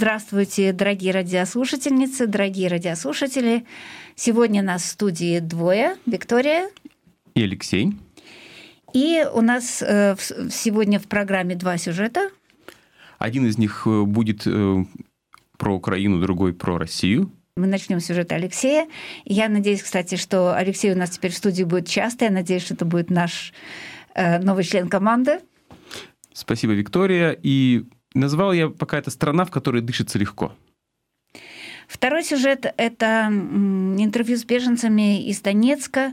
Здравствуйте, дорогие радиослушательницы, дорогие радиослушатели. Сегодня нас в студии двое. Виктория. И Алексей. И у нас э, сегодня в программе два сюжета. Один из них э, будет э, про Украину, другой про Россию. Мы начнем с сюжета Алексея. Я надеюсь, кстати, что Алексей у нас теперь в студии будет часто. Я надеюсь, что это будет наш новый член команды. Спасибо, Виктория. И Назвал я пока это страна, в которой дышится легко. Второй сюжет – это интервью с беженцами из Донецка.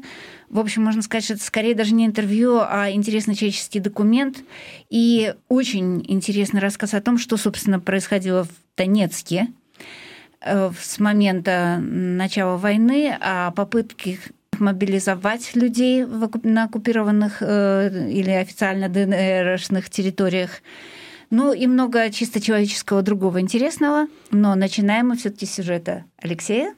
В общем, можно сказать, что это скорее даже не интервью, а интересный человеческий документ. И очень интересный рассказ о том, что, собственно, происходило в Донецке э, с момента начала войны, о попытке мобилизовать людей на оккупированных э, или официально ДНРшных территориях – ну и много чисто человеческого другого интересного. Но начинаем мы все-таки с сюжета Алексея.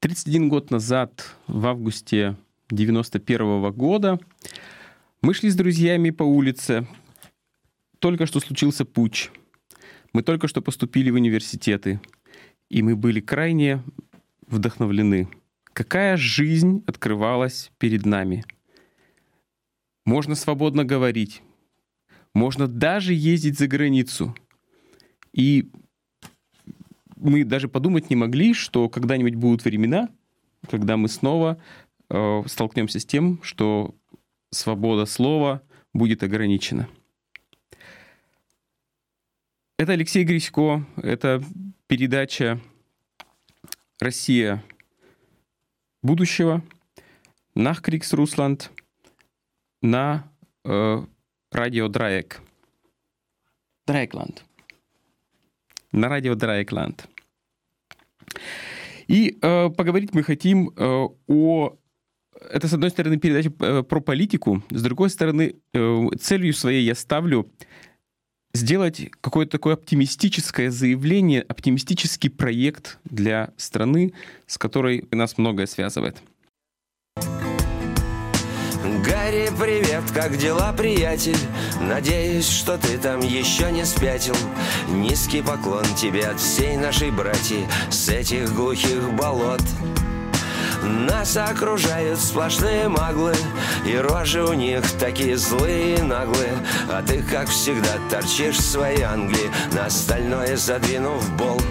Тридцать один год назад, в августе 91 -го года, мы шли с друзьями по улице. Только что случился путь. Мы только что поступили в университеты. И мы были крайне вдохновлены. Какая жизнь открывалась перед нами? Можно свободно говорить, можно даже ездить за границу. И мы даже подумать не могли, что когда-нибудь будут времена, когда мы снова э, столкнемся с тем, что свобода слова будет ограничена. Это Алексей Грисько, это передача Россия будущего, Nachkriegs Русланд на э, радио Драек. Драйкланд. На радио Драйкланд. И э, поговорить мы хотим э, о... Это, с одной стороны, передача э, про политику, с другой стороны, э, целью своей я ставлю сделать какое-то такое оптимистическое заявление, оптимистический проект для страны, с которой нас многое связывает. Гарри, привет, как дела, приятель? Надеюсь, что ты там еще не спятил Низкий поклон тебе от всей нашей братьи С этих глухих болот нас окружают сплошные маглы И рожи у них такие злые и наглые. А ты, как всегда, торчишь в своей Англии На остальное задвинув болт.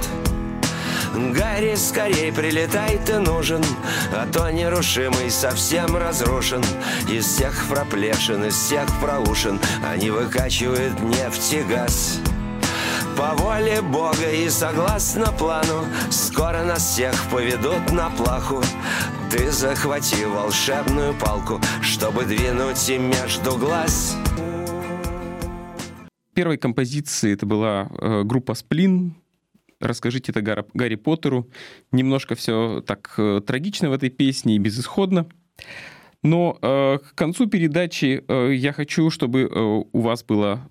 Гарри, скорей прилетай, ты нужен А то нерушимый совсем разрушен. Из всех проплешин, из всех проушин Они выкачивают нефть и газ по воле Бога и согласно плану Скоро нас всех поведут на плаху Ты захвати волшебную палку Чтобы двинуть им между глаз Первой композиции это была э, группа «Сплин», расскажите это Гарри, Гарри Поттеру. Немножко все так э, трагично в этой песне и безысходно. Но э, к концу передачи э, я хочу, чтобы э, у вас было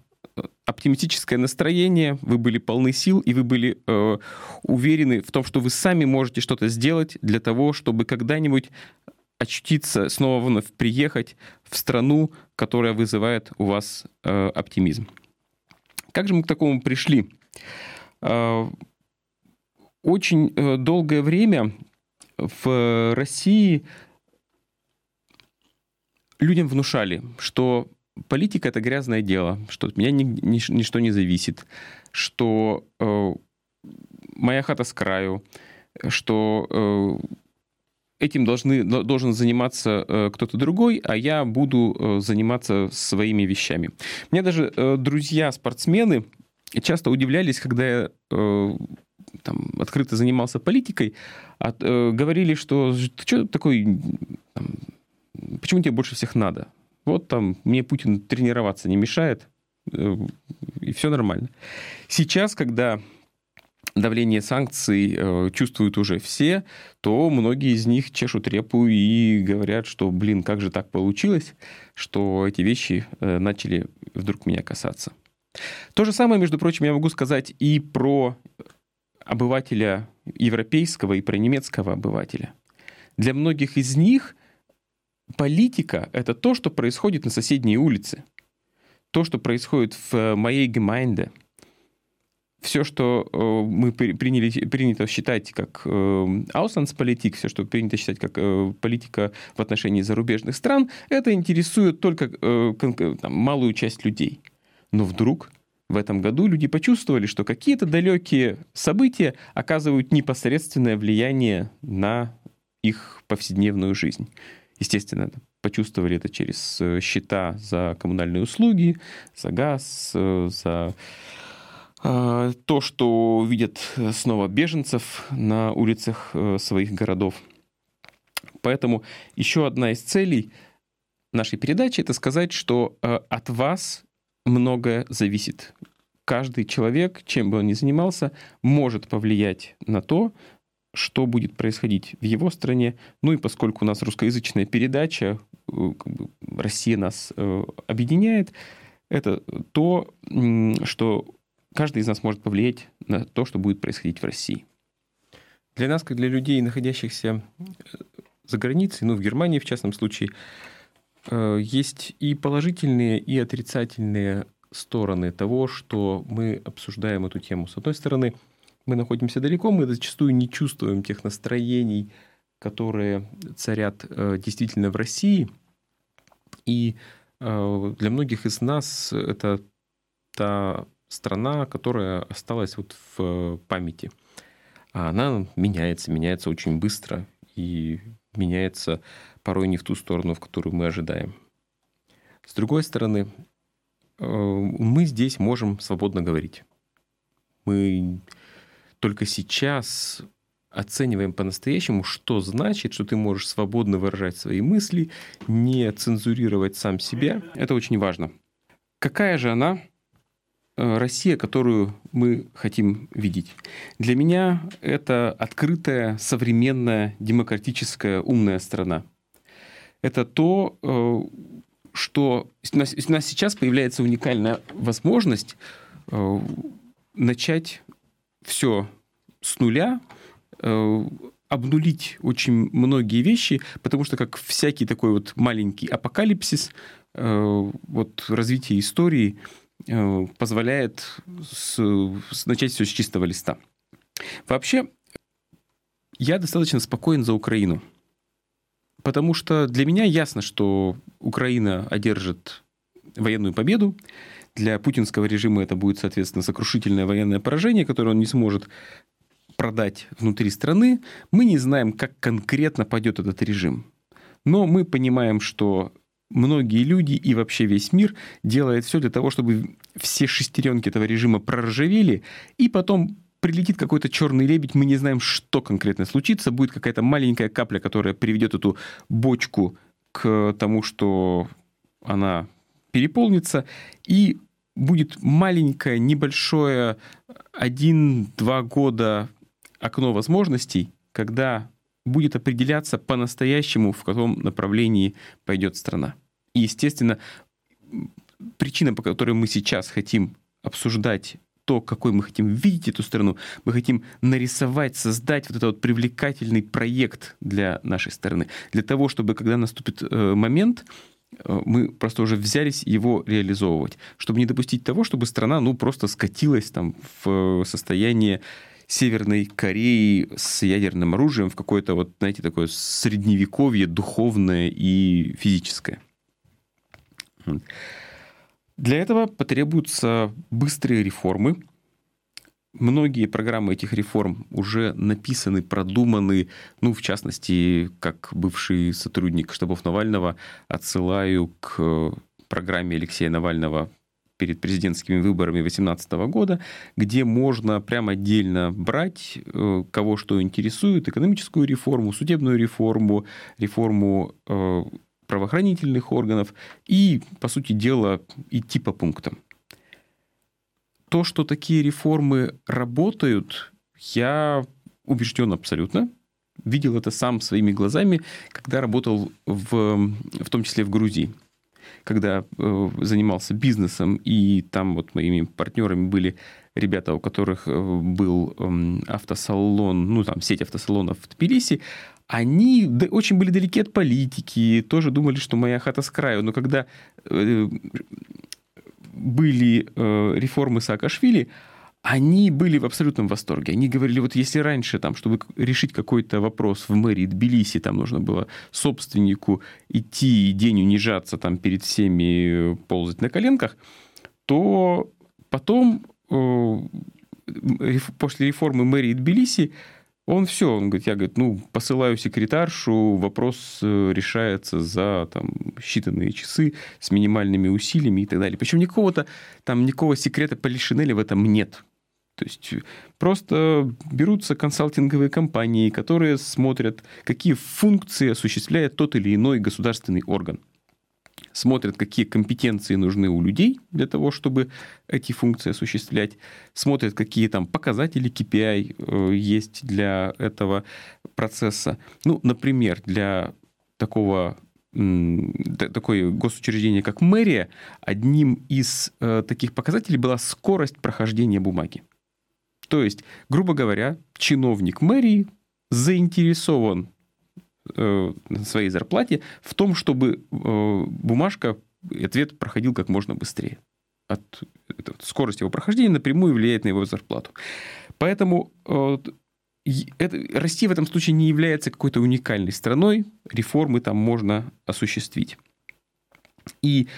оптимистическое настроение, вы были полны сил, и вы были э, уверены в том, что вы сами можете что-то сделать для того, чтобы когда-нибудь очутиться, снова вновь приехать в страну, которая вызывает у вас э, оптимизм. Как же мы к такому пришли? Э, очень э, долгое время в России людям внушали, что политика это грязное дело, что от меня ни, ни, ничто не зависит, что э, моя хата с краю, что э, этим должны, должен заниматься э, кто-то другой, а я буду э, заниматься своими вещами. Меня даже э, друзья-спортсмены часто удивлялись, когда я э, там, открыто занимался политикой, от, э, говорили, что ты что такой, там, почему тебе больше всех надо? Вот там мне Путин тренироваться не мешает, э, и все нормально. Сейчас, когда давление санкций э, чувствуют уже все, то многие из них чешут репу и говорят, что, блин, как же так получилось, что эти вещи э, начали вдруг меня касаться. То же самое, между прочим, я могу сказать и про обывателя европейского, и про немецкого обывателя. Для многих из них политика — это то, что происходит на соседней улице, то, что происходит в моей Gemeinde — все, что э, мы приняли, принято считать как Außenpolitik, э, все, что принято считать как э, политика в отношении зарубежных стран, это интересует только там, малую часть людей. Но вдруг в этом году люди почувствовали, что какие-то далекие события оказывают непосредственное влияние на их повседневную жизнь. Естественно, почувствовали это через счета за коммунальные услуги, за газ, за а, то, что видят снова беженцев на улицах э, своих городов. Поэтому еще одна из целей нашей передачи — это сказать, что э, от вас многое зависит. Каждый человек, чем бы он ни занимался, может повлиять на то, что будет происходить в его стране. Ну и поскольку у нас русскоязычная передача, э, Россия нас объединяет, это то, что каждый из нас может повлиять на то, что будет происходить в России. Для нас, как для людей, находящихся э, за границей, ну, в Германии в частном случае, э, есть и положительные, и отрицательные стороны того, что мы обсуждаем эту тему. С одной стороны, мы находимся далеко, мы зачастую не чувствуем тех настроений, которые царят э, действительно в России. И для многих из нас это та страна, которая осталась вот в памяти. А она меняется, меняется очень быстро и меняется порой не в ту сторону, в которую мы ожидаем. С другой стороны, э, мы здесь можем свободно говорить. Мы только сейчас оцениваем по-настоящему, что значит, что ты можешь свободно выражать свои мысли, не цензурировать сам себя. Это очень важно. Какая же она Э, Россия, которую мы хотим видеть. Для меня это открытая, современная, демократическая, умная страна. Это то, э, что у нас, сейчас появляется уникальная возможность э, начать все с нуля, обнулить очень многие вещи, потому что как всякий такой вот маленький апокалипсис, вот развитие истории – Э, позволяет с, с, начать все с чистого листа. Вообще, я достаточно спокоен за Украину. Потому что для меня ясно, что Украина одержит военную победу. Для путинского режима это будет, соответственно, сокрушительное военное поражение, которое он не сможет продать внутри страны. Мы не знаем, как конкретно пойдет этот режим. Но мы понимаем, что многие люди и вообще весь мир делает все для того, чтобы все шестеренки этого режима проржавели, и потом прилетит какой-то черный лебедь, мы не знаем, что конкретно случится, будет какая-то маленькая капля, которая приведет эту бочку к тому, что она переполнится, и будет маленькое, небольшое один-два года окно возможностей, когда будет определяться по-настоящему, в каком направлении пойдет страна. И, естественно, причина, по которой мы сейчас хотим обсуждать то, какой мы хотим видеть эту страну, мы хотим нарисовать, создать вот этот вот привлекательный проект для нашей страны, для того, чтобы, когда наступит э, момент, мы просто уже взялись его реализовывать, чтобы не допустить того, чтобы страна, ну, просто скатилась там в состояние Северной Кореи с ядерным оружием в какое-то вот, знаете, такое средневековье духовное и физическое. Для этого потребуются быстрые реформы. Многие программы этих реформ уже написаны, продуманы. Ну, в частности, как бывший сотрудник штабов Навального, отсылаю к программе Алексея Навального перед президентскими выборами 2018 года, где можно прямо отдельно брать, э, кого что интересует, экономическую реформу, судебную реформу, реформу э, правоохранительных органов и, по сути дела, идти по пунктам. То, что такие реформы работают, я убежден абсолютно. Видел это сам своими глазами, когда работал в, в том числе в Грузии когда э, занимался бизнесом, и там вот моими партнерами были ребята, у которых э, был э, автосалон, ну там сеть автосалонов в Тбилиси, они очень были далеки от политики, тоже думали, что моя хата с краю. Но когда э, были э, реформы Саакашвили, они были в абсолютном восторге. Они говорили, вот если раньше, там, чтобы решить какой-то вопрос в мэрии Тбилиси, там нужно было собственнику идти и день унижаться там перед всеми, э, ползать на коленках, то потом, э, после реформы мэрии Тбилиси, он все, он говорит, я говорит, ну, посылаю секретаршу, вопрос э, решается за там, считанные часы с минимальными усилиями и так далее. Причем никакого-то там никакого секрета Полишинеля в этом нет. То есть просто берутся консалтинговые компании, которые смотрят, какие функции осуществляет тот или иной государственный орган. Смотрят, какие компетенции нужны у людей для того, чтобы эти функции осуществлять. Смотрят, какие там показатели KPI э, есть для этого процесса. Ну, например, для такого такое госучреждение, как мэрия, одним из э, таких показателей была скорость прохождения бумаги. То есть, грубо говоря, чиновник мэрии заинтересован своей зарплате в том, чтобы э, бумажка, ответ проходил как можно быстрее. От, от скорость его прохождения напрямую влияет на его зарплату. Поэтому э, это, Россия в этом случае не является какой-то уникальной страной, реформы там можно осуществить. И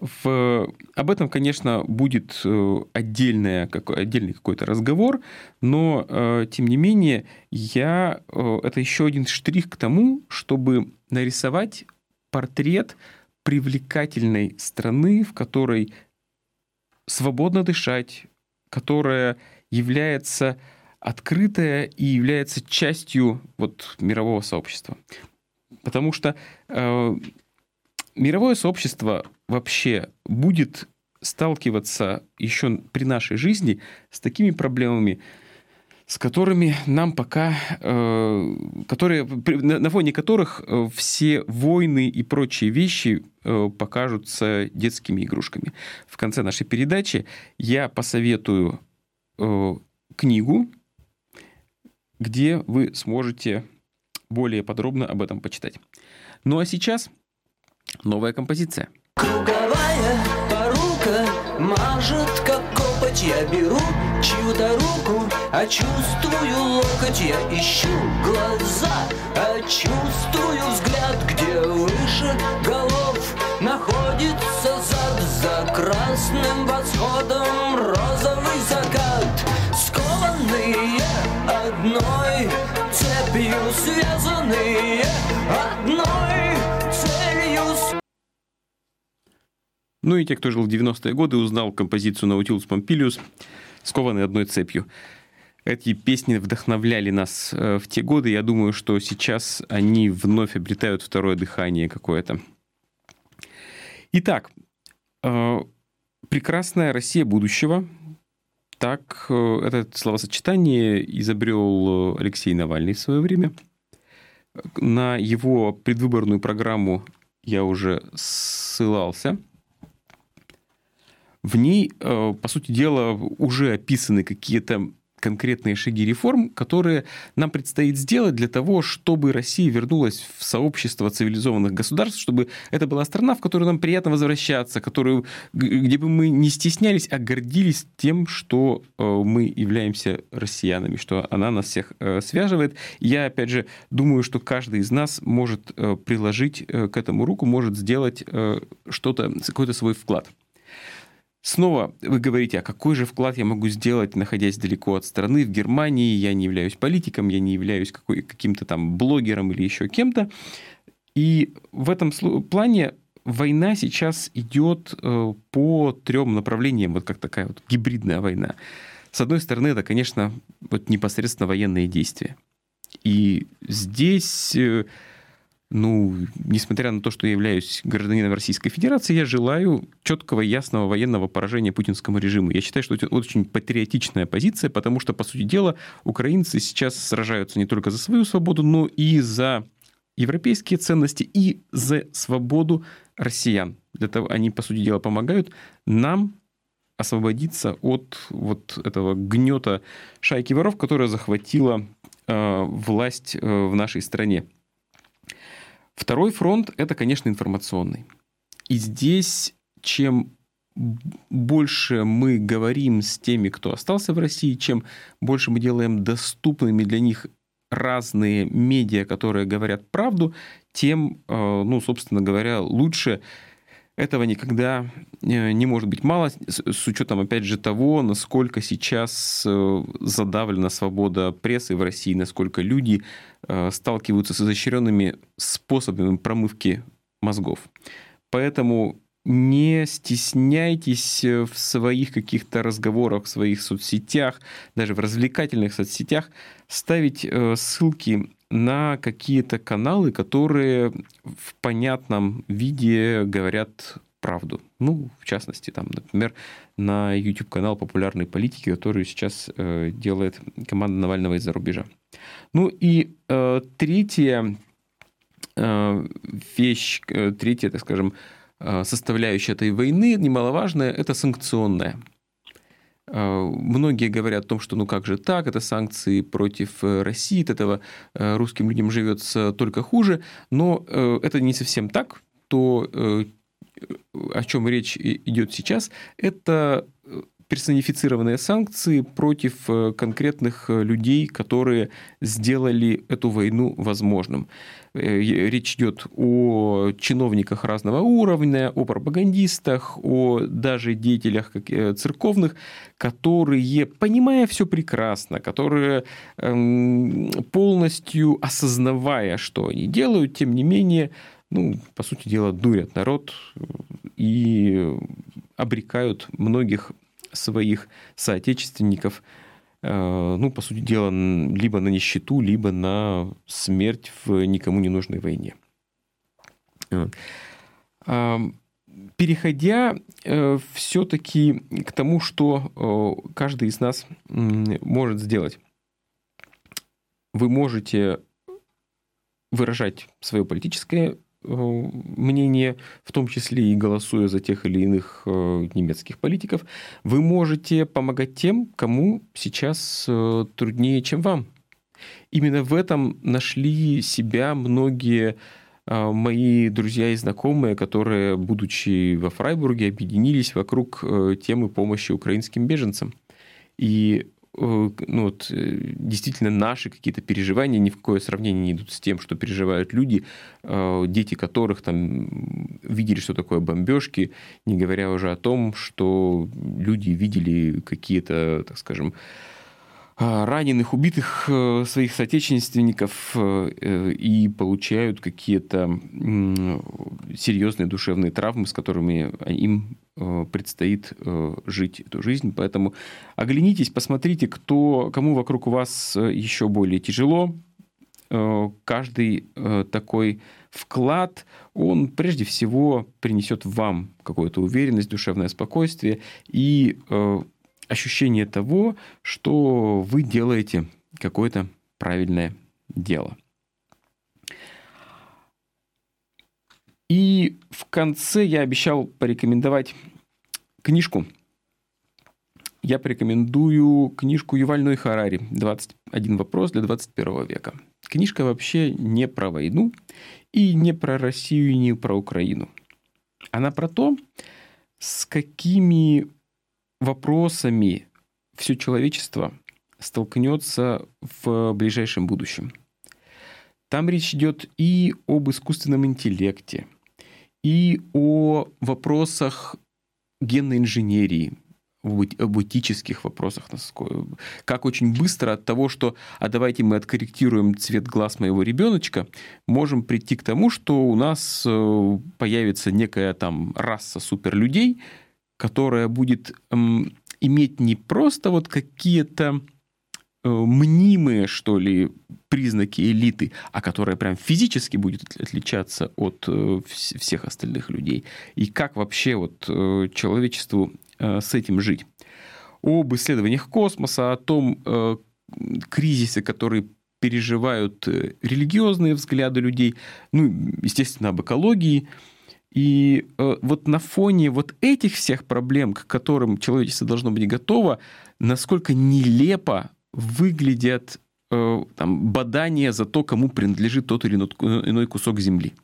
в, об этом, конечно, будет э, отдельное, как, отдельный какой-то разговор, но, э, тем не менее, я, э, это еще один штрих к тому, чтобы нарисовать портрет привлекательной страны, в которой свободно дышать, которая является открытая и является частью вот, мирового сообщества. Потому что э, мировое сообщество вообще будет сталкиваться еще при нашей жизни с такими проблемами, с которыми нам пока, э, которые, на фоне которых э, все войны и прочие вещи э, покажутся детскими игрушками. В конце нашей передачи я посоветую книгу, где вы сможете более подробно об этом почитать. Ну а сейчас новая композиция. Круговая порука мажет, как копоть. Я беру чью-то руку, а чувствую локоть. Я ищу глаза, а чувствую взгляд Где выше голов находится зад. За красным восходом розовый Ну и те, кто жил в 90-е годы, узнал композицию Наутилус Помпилиус, скованный одной цепью. Эти песни вдохновляли нас э, в те годы. Я думаю, что сейчас они вновь обретают второе дыхание какое-то. Итак, э, прекрасная Россия будущего. Так э, это словосочетание изобрел Алексей Навальный в свое время. На его предвыборную программу я уже ссылался. В ней, э, по сути дела, уже описаны какие-то конкретные шаги реформ, которые нам предстоит сделать для того, чтобы Россия вернулась в сообщество цивилизованных государств, чтобы это была страна, в которую нам приятно возвращаться, которую, где бы мы не стеснялись, а гордились тем, что э, мы являемся россиянами, что она нас всех э, связывает. Я, опять же, думаю, что каждый из нас может приложить к этому руку, может сделать что-то, какой-то свой вклад. Снова вы говорите, а какой же вклад я могу сделать, находясь далеко от страны, в Германии, я не являюсь политиком, я не являюсь какой, каким-то там блогером или еще кем-то. И в этом плане война сейчас идет э, по трем направлениям, вот как такая вот гибридная война. С одной стороны, это, конечно, вот непосредственно военные действия. И здесь э, ну, несмотря на то, что я являюсь гражданином Российской Федерации, я желаю четкого, ясного военного поражения путинскому режиму. Я считаю, что это очень патриотичная позиция, потому что, по сути дела, украинцы сейчас сражаются не только за свою свободу, но и за европейские ценности и за свободу россиян. Для того они, по сути дела, помогают нам освободиться от вот этого гнета шайки воров, которая захватила э, власть э, в нашей стране. Второй фронт – это, конечно, информационный. И здесь, чем больше мы говорим с теми, кто остался в России, чем больше мы делаем доступными для них разные медиа, которые говорят правду, тем, э, ну, собственно говоря, лучше этого никогда э, не может быть мало, с учетом, опять же, того, насколько сейчас э, задавлена свобода прессы в России, насколько люди э, сталкиваются с изощренными способами промывки мозгов. Поэтому не стесняйтесь в своих каких-то разговорах, в своих соцсетях, даже в развлекательных соцсетях ставить ссылки на какие-то каналы, которые в понятном виде говорят правду. Ну, в частности, там, например, на YouTube-канал популярной политики, который сейчас э, делает команда Навального из-за рубежа. Ну и э, третья э, вещь, э, третья, так скажем, э, составляющая этой войны, немаловажная, это санкционная. А, многие говорят о том, что ну как же так, это санкции против э, России, от этого э, русским людям живется только хуже, но э, это не совсем так. То, о чем речь идет сейчас, это персонифицированные санкции против конкретных людей, которые сделали эту войну возможным. Э, речь идет о чиновниках разного уровня, о пропагандистах, о даже деятелях э, церковных, которые, понимая все прекрасно, которые эм, полностью осознавая, что они делают, тем не менее, ну, по сути дела, дурят народ и обрекают многих своих соотечественников Э, ну, по сути дела, либо на нищету, либо на смерть в никому не нужной войне. Переходя э, все-таки к тому, что э, каждый из нас может сделать. Вы можете выражать свое политическое мнение, в том числе и голосуя за тех или иных э, немецких политиков, вы можете помогать тем, кому сейчас э, труднее, чем вам. Именно в этом нашли себя многие мои друзья и знакомые, которые, будучи во Фрайбурге, объединились вокруг темы помощи украинским беженцам. И Э, ну, вот, э, действительно наши какие-то переживания ни в какое сравнение не идут с тем, что переживают люди, э, дети которых там видели, что такое бомбежки, не говоря уже о том, что люди видели какие-то, так скажем, раненых, убитых э, своих соотечественников э, и получают какие-то серьезные душевные травмы, с которыми им э, предстоит жить эту жизнь. Поэтому оглянитесь, посмотрите, кто, кому вокруг вас еще более тяжело. Каждый такой вклад, он прежде всего принесет вам какую-то уверенность, душевное спокойствие и ощущение того, что вы делаете какое-то правильное дело. И в конце я обещал порекомендовать книжку. Я порекомендую книжку Юваль Харари «21 вопрос для 21 века». Книжка вообще не про войну и не про Россию, и не про Украину. Она про то, с какими вопросами все человечество столкнется в ближайшем будущем. Там речь идет и об искусственном интеллекте, и о вопросах генной инженерии, об этических вопросах, как очень быстро от того, что «а давайте мы откорректируем цвет глаз моего ребеночка», можем прийти к тому, что у нас э, появится некая там раса суперлюдей, которая будет эм, иметь не просто вот какие-то э, мнимые, что ли, признаки элиты, а которая прям физически будет отличаться от э, всех остальных людей. И как вообще вот э, человечеству с этим жить. Об исследованиях космоса, о том кризисе, который переживают религиозные взгляды людей, ну, естественно, об экологии. И вот на фоне вот этих всех проблем, к которым человечество должно быть готово, насколько нелепо выглядят э, там, бадания за то, кому принадлежит тот или иной кусок земли.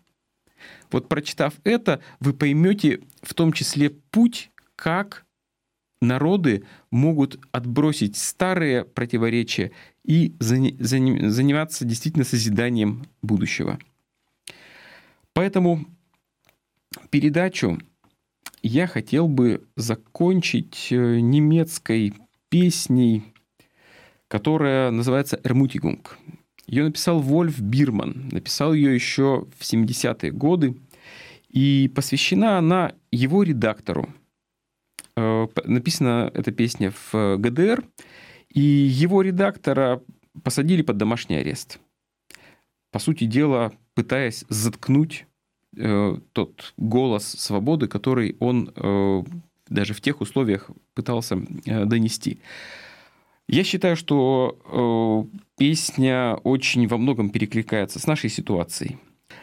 Вот прочитав это, вы поймете в том числе путь, как народы могут отбросить старые противоречия и заниматься действительно созиданием будущего. Поэтому передачу я хотел бы закончить э, немецкой песней, которая называется «Эрмутигунг». Ее написал Вольф Бирман, написал ее еще в 70-е годы, и посвящена она его редактору. Э, написана эта песня в ГДР, и его редактора посадили под домашний арест. По сути дела, пытаясь заткнуть э, тот голос свободы, который он э, даже в тех условиях пытался э, донести. Я считаю, что песня очень во многом перекликается с нашей ситуацией.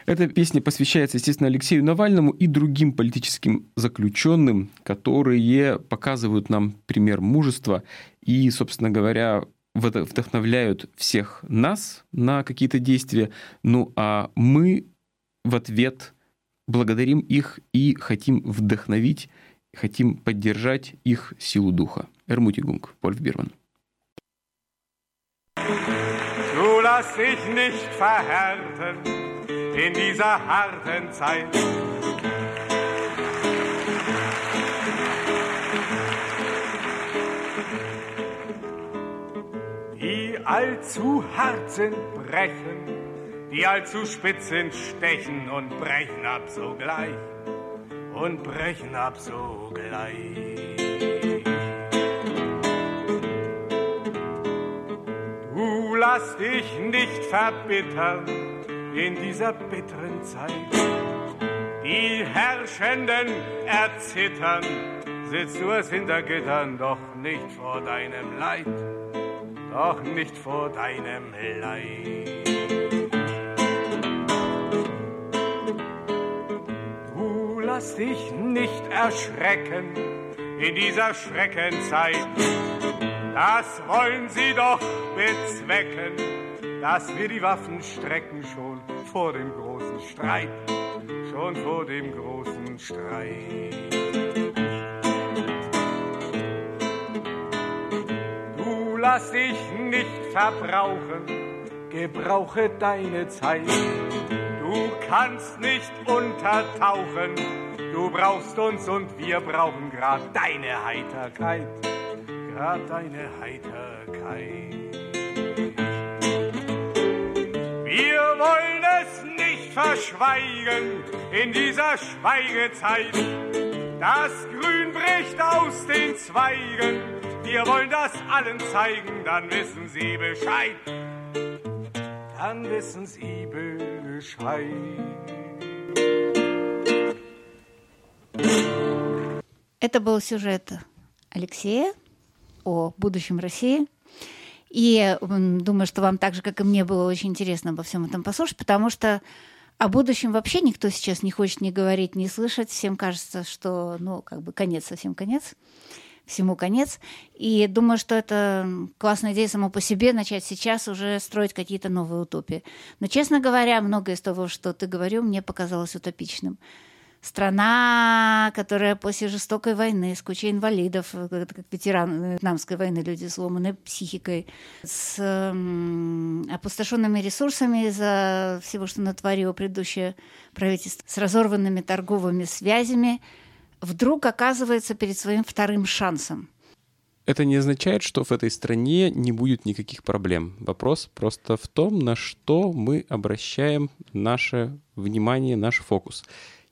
Эта песня посвящается, естественно, Алексею Навальному и другим политическим заключенным, которые показывают нам пример мужества и, собственно говоря, вдохновляют всех нас на какие-то действия. Ну а мы в ответ благодарим их и хотим вдохновить хотим поддержать их силу духа. Эрмутигунг, Вольф Бирман. Du lass dich nicht die allzu spitz sind, stechen und brechen ab sogleich und brechen ab sogleich. Du lass dich nicht verbittern in dieser bitteren Zeit. Die Herrschenden erzittern, sitzt du es hinter Gittern, doch nicht vor deinem Leid, doch nicht vor deinem Leid. Lass dich nicht erschrecken in dieser Schreckenzeit. Das wollen sie doch bezwecken, dass wir die Waffen strecken schon vor dem großen Streit, schon vor dem großen Streit. Du lass dich nicht verbrauchen, gebrauche deine Zeit. Du kannst nicht untertauchen, Du brauchst uns und wir brauchen grad deine Heiterkeit, grad deine Heiterkeit. Wir wollen es nicht verschweigen in dieser Schweigezeit. Das Grün bricht aus den Zweigen. Wir wollen das allen zeigen, dann wissen sie Bescheid. Dann wissen sie Bescheid. Это был сюжет Алексея о будущем России. И думаю, что вам так же, как и мне, было очень интересно обо всем этом послушать, потому что о будущем вообще никто сейчас не хочет ни говорить, ни слышать. Всем кажется, что, ну, как бы конец, совсем конец. Всему конец. И думаю, что это классная идея само по себе, начать сейчас уже строить какие-то новые утопии. Но, честно говоря, многое из того, что ты говорил, мне показалось утопичным страна, которая после жестокой войны, с кучей инвалидов, э, как ветеран Вьетнамской войны, люди сломанной психикой, с опустошенными ресурсами из-за всего, что натворило предыдущее правительство, с разорванными торговыми связями, вдруг оказывается перед своим вторым шансом. Это не означает, что в этой стране не будет никаких проблем. Вопрос просто в том, на что мы обращаем наше внимание, наш фокус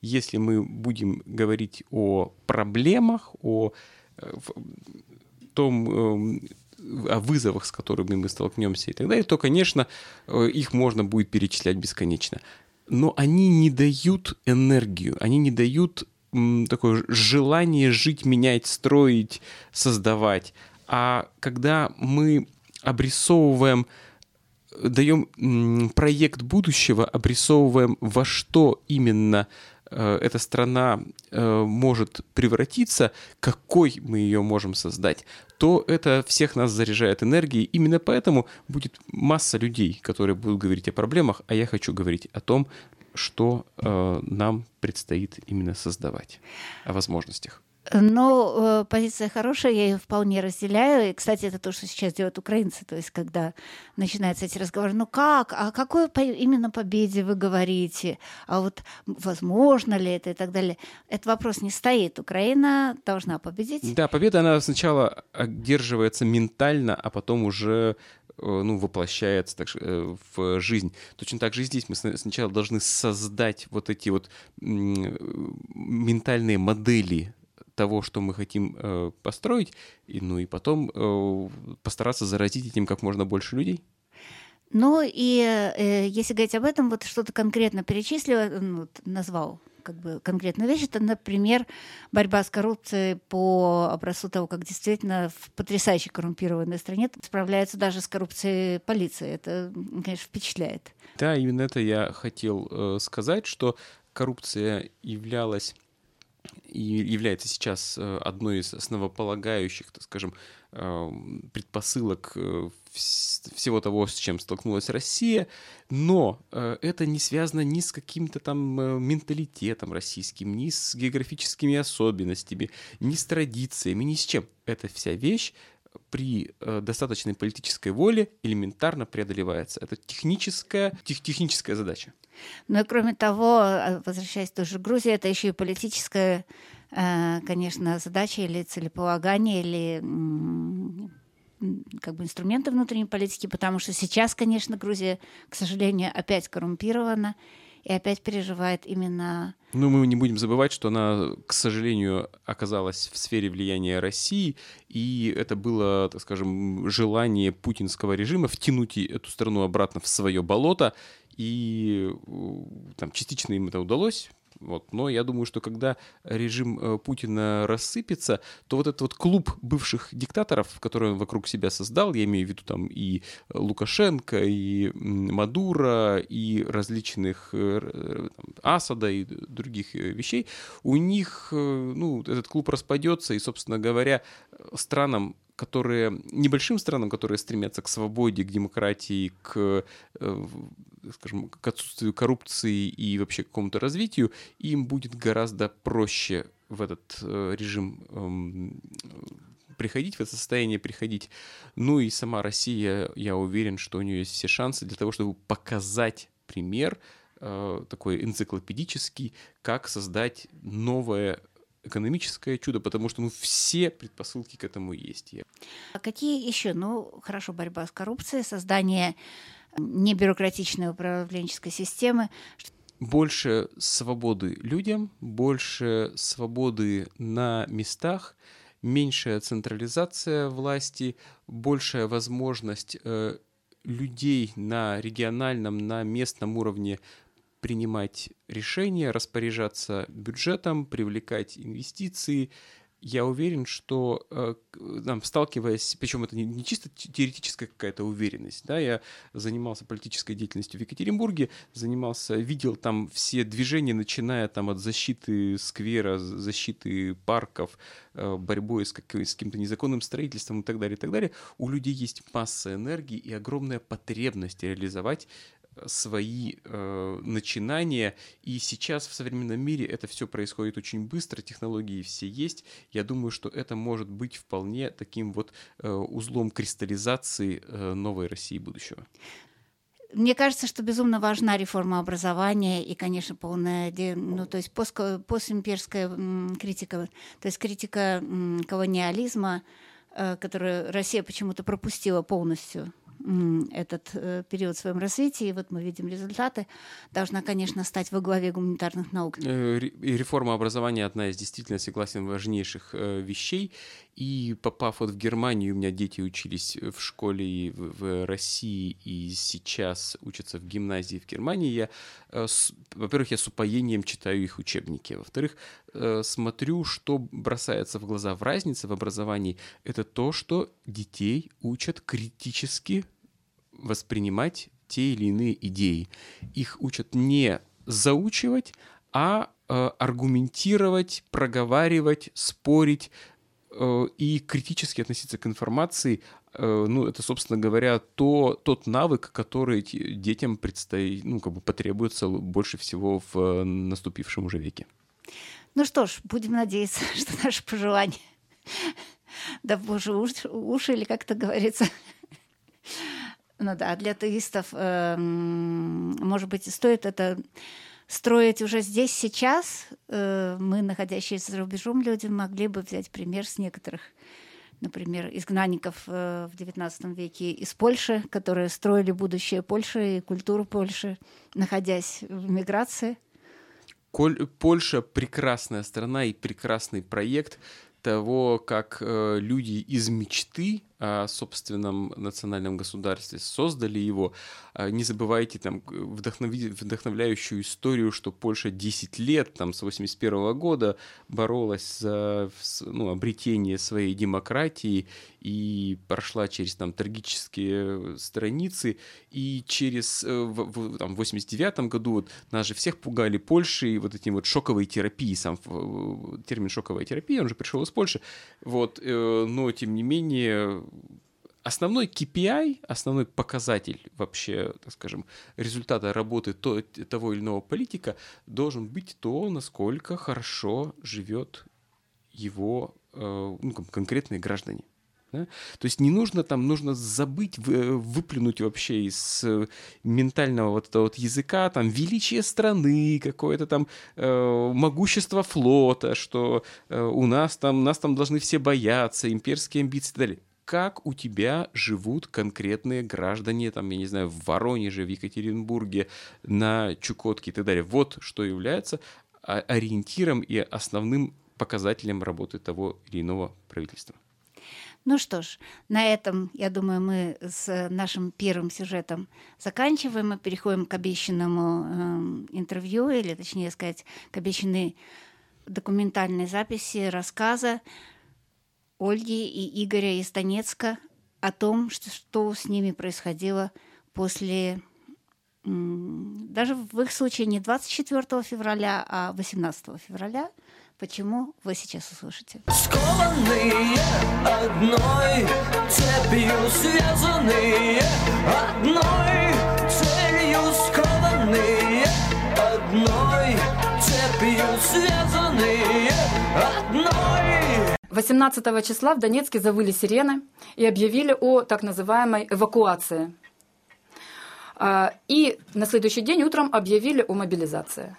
если мы будем говорить о проблемах, о э, том, эм, о вызовах, с которыми мы столкнемся и так далее, то, конечно, э, их можно будет перечислять бесконечно. Но они не дают энергию, они не дают такое желание жить, менять, строить, создавать. А когда мы обрисовываем даем проект будущего, обрисовываем, во что именно э, эта страна э, может превратиться, какой мы ее можем создать, то это всех нас заряжает энергией. Именно поэтому будет масса людей, которые будут говорить о проблемах, а я хочу говорить о том, что э, нам предстоит именно создавать, о возможностях. Но э, позиция хорошая, я ее вполне разделяю. И, кстати, это то, что сейчас делают украинцы. То есть, когда начинаются эти разговоры, ну как, а какой по- именно победе вы говорите? А вот возможно ли это и так далее? Этот вопрос не стоит. Украина должна победить. Да, победа, она сначала одерживается ментально, а потом уже ну, воплощается так, э, в жизнь. Точно так же и здесь мы сначала должны создать вот эти вот ментальные модели того, что мы хотим э, построить, и, ну и потом э, постараться заразить этим как можно больше людей. Ну и э, если говорить об этом, вот что-то конкретно перечислил, ну, назвал как бы конкретную вещь, это, например, борьба с коррупцией по образцу того, как действительно в потрясающе коррумпированной стране справляется даже с коррупцией полиции. Это, конечно, впечатляет. Да, именно это я хотел э, сказать, что коррупция являлась и является сейчас э, одной из основополагающих, так скажем, предпосылок э, всего того, с чем столкнулась Россия, но э, это не связано ни с каким-то там менталитетом российским, ни с географическими особенностями, ни с традициями, ни с чем. Это вся вещь при достаточной политической воле элементарно преодолевается. Это техническая, тех, техническая задача. Ну и кроме того, э, возвращаясь тоже к Грузии, это еще и политическая, э, конечно, задача или целеполагание, или как бы инструменты внутренней политики, потому что сейчас, конечно, Грузия, к сожалению, опять коррумпирована и опять переживает именно... Ну, мы не будем забывать, что она, к сожалению, оказалась в сфере влияния России, и это было, так скажем, желание путинского режима втянуть эту страну обратно в свое болото, и там, частично им это удалось, вот. Но я думаю, что когда режим э, Путина рассыпется, то вот этот вот клуб бывших диктаторов, который он вокруг себя создал, я имею в виду там и Лукашенко, и Мадура, и различных э, э, там, Асада и других вещей, у них ну, этот клуб распадется, и, собственно говоря, странам, которые небольшим странам, которые стремятся к свободе, к демократии, к скажем, к отсутствию коррупции и вообще к какому-то развитию, им будет гораздо проще в этот э, режим эм, приходить, в это состояние приходить. Ну и сама Россия, я уверен, что у нее есть все шансы для того, чтобы показать пример э, такой энциклопедический, как создать новое экономическое чудо, потому что ну, все предпосылки к этому есть. А какие еще? Ну, хорошо, борьба с коррупцией, создание небюрократичной управленческой системы. Больше свободы людям, больше свободы на местах, меньшая централизация власти, большая возможность э, людей на региональном, на местном уровне принимать решения, распоряжаться бюджетом, привлекать инвестиции, я уверен, что э, там, сталкиваясь, причем это не, чисто теоретическая какая-то уверенность, да, я занимался политической деятельностью в Екатеринбурге, занимался, видел там все движения, начиная там от защиты сквера, защиты парков, э, борьбой с, как, с каким-то незаконным строительством и так далее, и так далее. У людей есть масса энергии и огромная потребность реализовать свои э, начинания. И сейчас в современном мире это все происходит очень быстро, технологии все есть. Я думаю, что это может быть вполне таким вот э, узлом кристаллизации э, новой России будущего. Мне кажется, что безумно важна реформа образования и, конечно, полная, ну, то есть пост, постимперская критика, то есть критика колониализма, э, которую Россия почему-то пропустила полностью этот э, период в своем развитии, вот мы видим результаты, должна, конечно, стать во главе гуманитарных наук. Э, и реформа образования одна из действительно, согласен, важнейших э, вещей. И попав вот в Германию, у меня дети учились в школе в России и сейчас учатся в гимназии в Германии, я, во-первых, я с упоением читаю их учебники, во-вторых, смотрю, что бросается в глаза в разнице в образовании, это то, что детей учат критически воспринимать те или иные идеи. Их учат не заучивать, а э, аргументировать, проговаривать, спорить э, и критически относиться к информации. Э, ну, это, собственно говоря, то, тот навык, который детям предстоит, ну, как бы потребуется больше всего в наступившем уже веке. Ну что ж, будем надеяться, что наши пожелания да боже, уши, уши или как это говорится, ну да, для туристов, э, может быть, стоит это строить уже здесь, сейчас. Э, мы, находящиеся за рубежом люди, могли бы взять пример с некоторых например, изгнанников э, в XIX веке из Польши, которые строили будущее Польши и культуру Польши, находясь в миграции. Польша прекрасная страна и прекрасный проект того, как э, люди из мечты собственном национальном государстве, создали его. А, не забывайте там вдохновляющую историю, что Польша 10 лет, там, с 81 года боролась за ну, обретение своей демократии и прошла через там трагические страницы, и через э, в, в, там, 89 году вот, нас же всех пугали Польшей вот этим вот шоковой терапией, сам термин шоковая терапия, он же пришел из Польши, вот, э, но тем не менее основной KPI, основной показатель вообще, так скажем, результата работы то, того или иного политика должен быть то, насколько хорошо живет его э, ну, конкретные граждане. Да? То есть не нужно там, нужно забыть, выплюнуть вообще из э, ментального вот этого вот языка там величие страны, какое-то там э, могущество флота, что э, у нас там, нас там должны все бояться, имперские амбиции и так далее как у тебя живут конкретные граждане, там, я не знаю, в Воронеже, в Екатеринбурге, на Чукотке и так далее. Вот что является ориентиром и основным показателем работы того или иного правительства. Ну что ж, на этом, я думаю, мы с нашим первым сюжетом заканчиваем и переходим к обещанному э, интервью, или точнее сказать, к обещанной документальной записи рассказа Ольги и Игоря из Донецка о том, что, что с ними происходило после даже в их случае не 24 февраля, а 18 февраля. Почему вы сейчас услышите? Скованные одной цепью связанные одной целью скованные одной цепью связанные одной 18 числа в Донецке завыли сирены и объявили о так называемой эвакуации. А, и на следующий день утром объявили о мобилизации.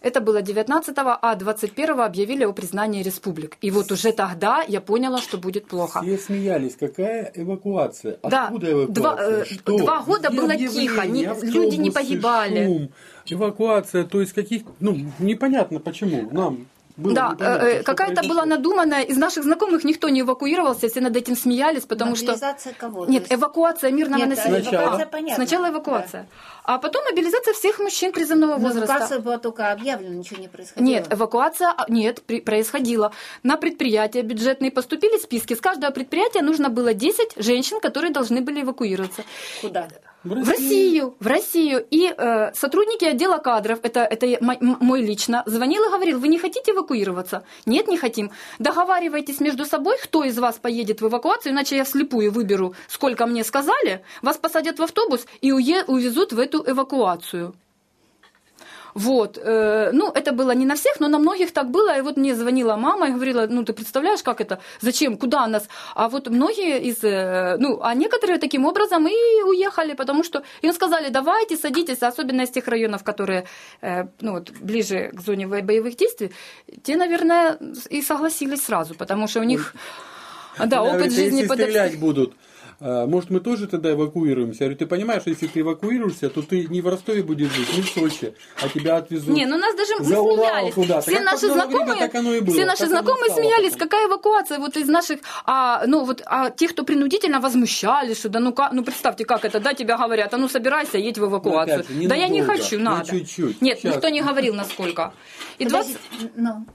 Это было 19-го, а 21-го объявили о признании республик. И вот уже тогда я поняла, что будет плохо. Все смеялись. Какая эвакуация? Да, Откуда эвакуация? Два, э, Что? два года Где было тихо, не, люди не погибали. Шум, эвакуация, то есть каких... Ну, непонятно почему. Нам было да, э, какая-то была надуманная. Из наших знакомых никто не эвакуировался, все над этим смеялись, потому Мобилизация что... кого? Нет, эвакуация мирного Нет, населения. Сначала, понятно. Сначала эвакуация. Да. А потом мобилизация всех мужчин призывного возраста. Эвакуация была только объявлена, ничего не происходило. Нет, эвакуация а, нет, при, происходила. На предприятия бюджетные поступили списки. С каждого предприятия нужно было 10 женщин, которые должны были эвакуироваться. Куда? В Россию. в Россию, в Россию. И э, сотрудники отдела кадров, это, это мой лично, звонил и говорил, вы не хотите эвакуироваться? Нет, не хотим. Договаривайтесь между собой, кто из вас поедет в эвакуацию, иначе я вслепую выберу, сколько мне сказали, вас посадят в автобус и увезут в эту эвакуацию. Вот. Э, ну, это было не на всех, но на многих так было. И вот мне звонила мама и говорила, ну, ты представляешь, как это? Зачем? Куда нас? А вот многие из... Э, ну, а некоторые таким образом и уехали, потому что им сказали, давайте, садитесь, особенно из тех районов, которые, э, ну, вот, ближе к зоне боевых действий, те, наверное, и согласились сразу, потому что у них... Да, опыт жизни... Если стрелять будут может, мы тоже тогда эвакуируемся? Я говорю, ты понимаешь, если ты эвакуируешься, то ты не в Ростове будешь жить, не в Сочи, а тебя отвезут Не, ну нас даже мы за Урал смеялись. куда-то. Все Как наши поздно время, знакомые, так оно и было. все наши Так знакомые стало смеялись, потом. какая эвакуация вот из наших, а, ну вот, а тех, кто принудительно возмущались, что да ну как, ну представьте, как это, да, тебе говорят, а ну собирайся, едь в эвакуацию. Ну, опять же, да я не хочу, ну, надо. чуть-чуть. Нет, Сейчас. никто не говорил насколько. И 20... Подождите, ну,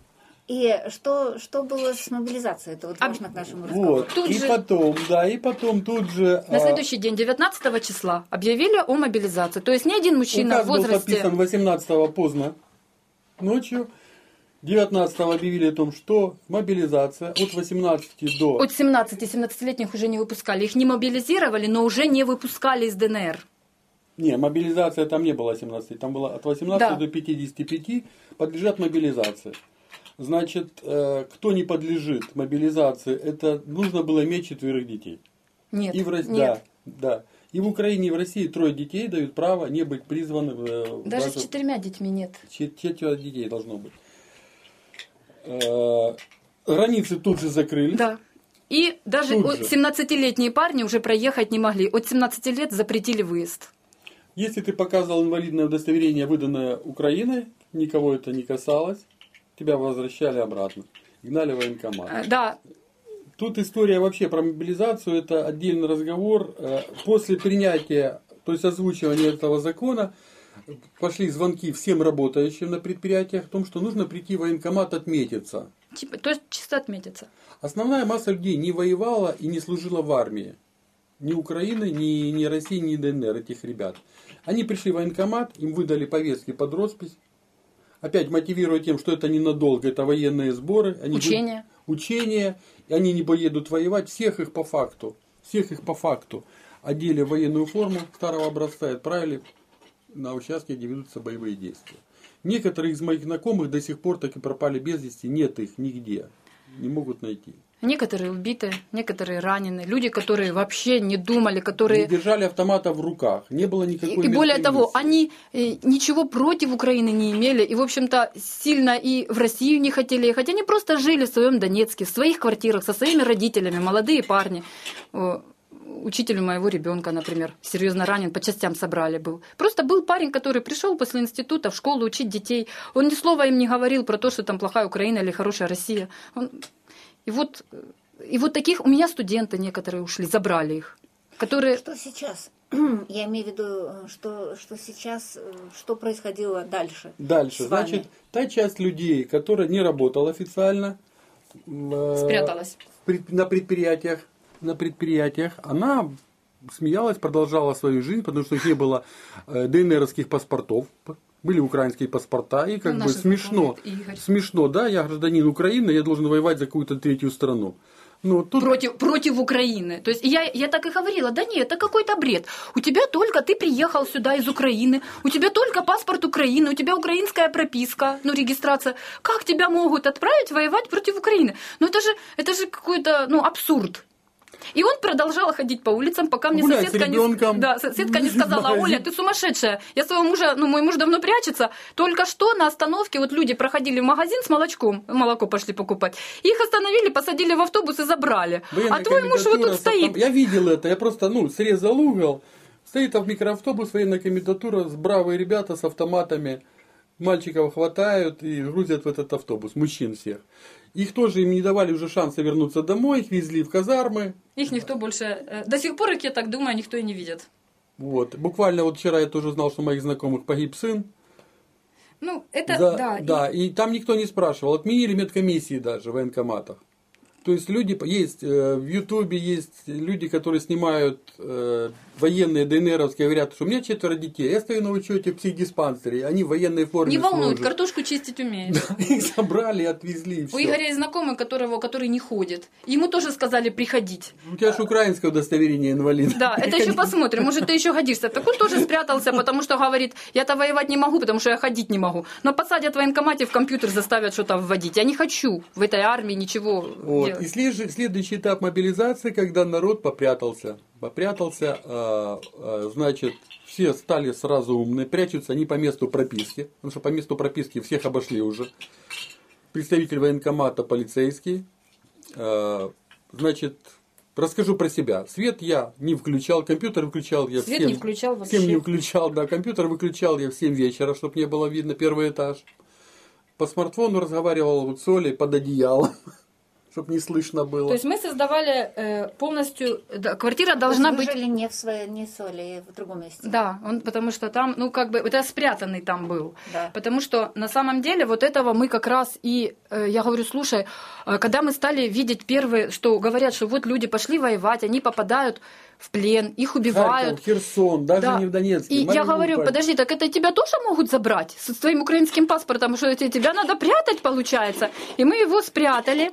и что, что было с мобилизацией? Это вот А- важно к нашему разговору. Вот, Тут и же- потом, да, и потом тут же... На а, следующий день, 19 числа, объявили о мобилизации. То есть ни один мужчина Указ в был возрасте... подписан 18 поздно ночью. 19 объявили о том, что мобилизация от 18 до... От 17 17-летних уже не выпускали. Их не мобилизировали, но уже не выпускали из ДНР. Не, мобилизация там не было 17, там было от 18 Да. до 55 подлежат мобилизации. Значит, э, кто не подлежит мобилизации, это нужно было иметь четверых детей. Нет, И в Рос- нет. Да, да. И в Украине, и в России трое детей дают право не быть призванным. э, Даже с четырьмя детьми нет. Чет- Четверо детей должно быть. Э, Границы тут же закрыли. Да. И даже Тут от- же. 17-летние парни уже проехать не могли. От 17 лет запретили выезд. Если ты показывал инвалидное удостоверение, выданное Украиной, никого это не касалось, тебя возвращали обратно. Гнали в военкомат. Э, Да, Тут история вообще про мобилизацию, это отдельный разговор. Э, После принятия, то есть озвучивания этого закона, пошли звонки всем работающим на предприятиях о том, что нужно прийти в военкомат отметиться. типа, то есть чисто отметиться. Основная масса людей не воевала и не служила в армии. Ни Украины, ни, ни России, ни ДНР, этих ребят. Они пришли в военкомат, им выдали повестки под роспись. Опять мотивируя тем, что это ненадолго, это военные сборы. Они Учения. будут- учения, и они не поедут воевать. Всех их по факту, всех их по факту одели военную форму старого образца и отправили на участки, где ведутся боевые действия. Некоторые из моих знакомых до сих пор так и пропали без вести, нет их нигде, не могут найти. Некоторые убиты, некоторые ранены. Люди, которые вообще не думали, Не которые... держали автомата в руках, не было никакой И, и более того, они э, ничего против Украины не имели и, в общем-то, сильно и в Россию не хотели ехать. Они просто жили в своем Донецке, в своих квартирах, со своими родителями, молодые парни. О, Учителю моего ребенка, например, серьезно ранен, по частям собрали был. Просто был парень, который пришел после института в школу учить детей. Он ни слова им не говорил про то, что там плохая Украина или хорошая Россия. Он- И вот, и вот таких у меня студенты некоторые ушли, забрали их, которые Что сейчас? Я имею в виду, что, что сейчас, э, что происходило дальше. Дальше, с вами? значит, та часть людей, которая не работала официально, э, спряталась. на предприятиях, на предприятиях, она смеялась, продолжала свою жизнь, потому что у них не было э, ДНРовских паспортов, были украинские паспорта, и как Ну, бы смешно, Игорь. смешно, да, я гражданин Украины, я должен воевать за какую-то третью страну. Но тут против, против Украины. То есть я, я так и говорила, да нет, это какой-то бред. У тебя только, ты приехал сюда из Украины, у тебя только паспорт Украины, у тебя украинская прописка, ну, регистрация. Как тебя могут отправить воевать против Украины? Ну, это же, это же какой-то, ну, абсурд. И он продолжал ходить по улицам, пока мне Гулять соседка, не, да, соседка не сказала. Оля, ты сумасшедшая. Я своего мужа, ну, мой муж давно прячется. Только что на остановке вот люди проходили в магазин с молочком, молоко пошли покупать. Их остановили, посадили в автобус и забрали. Военная а твой муж вот тут стоит. Я видел это, я просто, ну, срезал угол. Стоит в микроавтобус военная комендатура, с бравые ребята с автоматами. Мальчиков хватают и грузят в этот автобус, мужчин всех. Их тоже им не давали уже шанса вернуться домой, их везли в казармы. Их никто больше... э, До сих пор их, я так думаю, никто и не видит. Вот. Буквально вот вчера я тоже знал, что у моих знакомых погиб сын. Ну, это... Да, да, да, и- и... там никто не спрашивал. Отменили медкомиссии даже в военкоматах. То есть люди, есть э, в Ютубе есть люди, которые снимают э, военные ДНРовские, говорят, что у меня четверо детей, я стою на учете в психдиспансере, они в военной форме Не волнует, служат. картошку чистить умеет. Их забрали и отвезли, и У. Игоря есть знакомый, которого, который не ходит. Ему тоже сказали приходить. У тебя же украинское удостоверение инвалида. Да, это еще посмотрим. Может, ты еще годишься. Так он тоже спрятался, потому что говорит, я-то воевать не могу, потому что я ходить не могу. Но посадят в военкомате, в компьютер заставят что-то вводить. Я не хочу в этой армии ничего Вот. делать. И след- следующий этап мобилизации, когда народ попрятался. Попрятался, э, э, значит, все стали сразу умные, прячутся они по месту прописки, потому что по месту прописки всех обошли уже. Представитель военкомата, полицейский, э, значит, расскажу про себя. Свет я не включал, компьютер выключал я Свет 7, не включал вообще. 7 не включал, да, компьютер выключал я в 7 вечера, чтобы не было видно первый этаж. По смартфону разговаривал вот с Олей под одеялом, чтобы не слышно было. То есть мы создавали э, полностью... да, квартира должна быть... жили не в своей, не в Соле, в другом месте. Да, он, потому что там, ну, как бы, это спрятанный там был. Да. Потому что на самом деле вот этого мы как раз и, э, я говорю, слушай, э, когда мы стали видеть первые, что говорят, что вот люди пошли воевать, они попадают в плен, их убивают. Харьков, Херсон, даже Да. не в Донецке. И я говорю, подожди, так это тебя тоже могут забрать с твоим украинским паспортом, что это тебя надо прятать, получается. И мы его спрятали.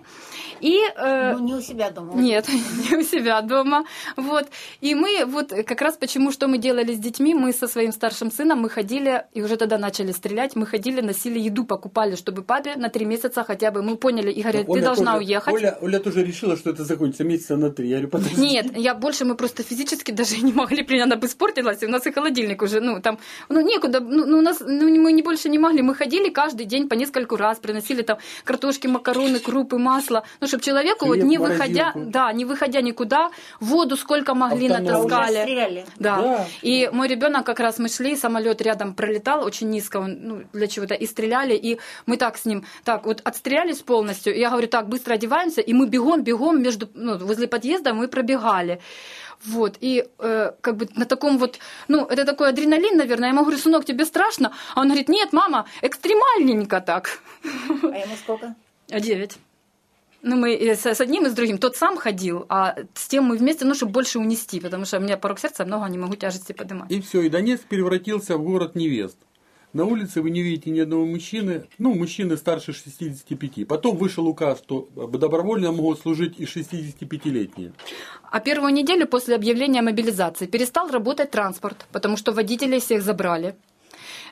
И э, Ну, не у себя дома. нет, не у себя дома. Вот. И мы вот как раз почему, что мы делали с детьми, мы со своим старшим сыном, мы ходили, и уже тогда начали стрелять, мы ходили, носили еду, покупали, чтобы папе на три месяца хотя бы, мы поняли, и говорят, ты Оля должна тоже- уехать. Оля, Оля тоже решила, что это закончится месяца на три. Я говорю, подожди. Нет, я больше мы просто физически даже не могли, при она бы испортилась, и у нас и холодильник уже, ну, там, ну, некуда, ну, ну, у нас, ну, мы не больше не могли, мы ходили каждый день по нескольку раз, приносили там картошки, макароны, крупы, масло, ну, чтобы человеку вот Хлеб, не выходя, да, не выходя никуда, воду сколько могли. А уже натаскали. стреляли. Да. Да. И мой ребенок как раз мы шли, самолет рядом пролетал очень низко, он, ну, для чего-то, и стреляли, и мы так с ним, так, вот отстрелялись полностью, я говорю, так, быстро одеваемся, и мы бегом, бегом между, ну, возле подъезда мы пробегали. Вот, и э, как бы на таком вот, ну, это такой адреналин, наверное. Я ему говорю, сынок, тебе страшно? А он говорит, нет, мама, экстремальненько так. А ему сколько? Девять. Ну, мы с, с одним и с другим. Тот сам ходил, а с тем мы вместе, ну, чтобы больше унести, потому что у меня порог сердца много, не могу тяжести поднимать. И все, и Донецк превратился в город невест. На улице вы не видите ни одного мужчины, ну, мужчины старше 65. Потом вышел указ, что добровольно могут служить и 65-летние. А первую неделю после объявления мобилизации перестал работать транспорт, потому что водителей всех забрали.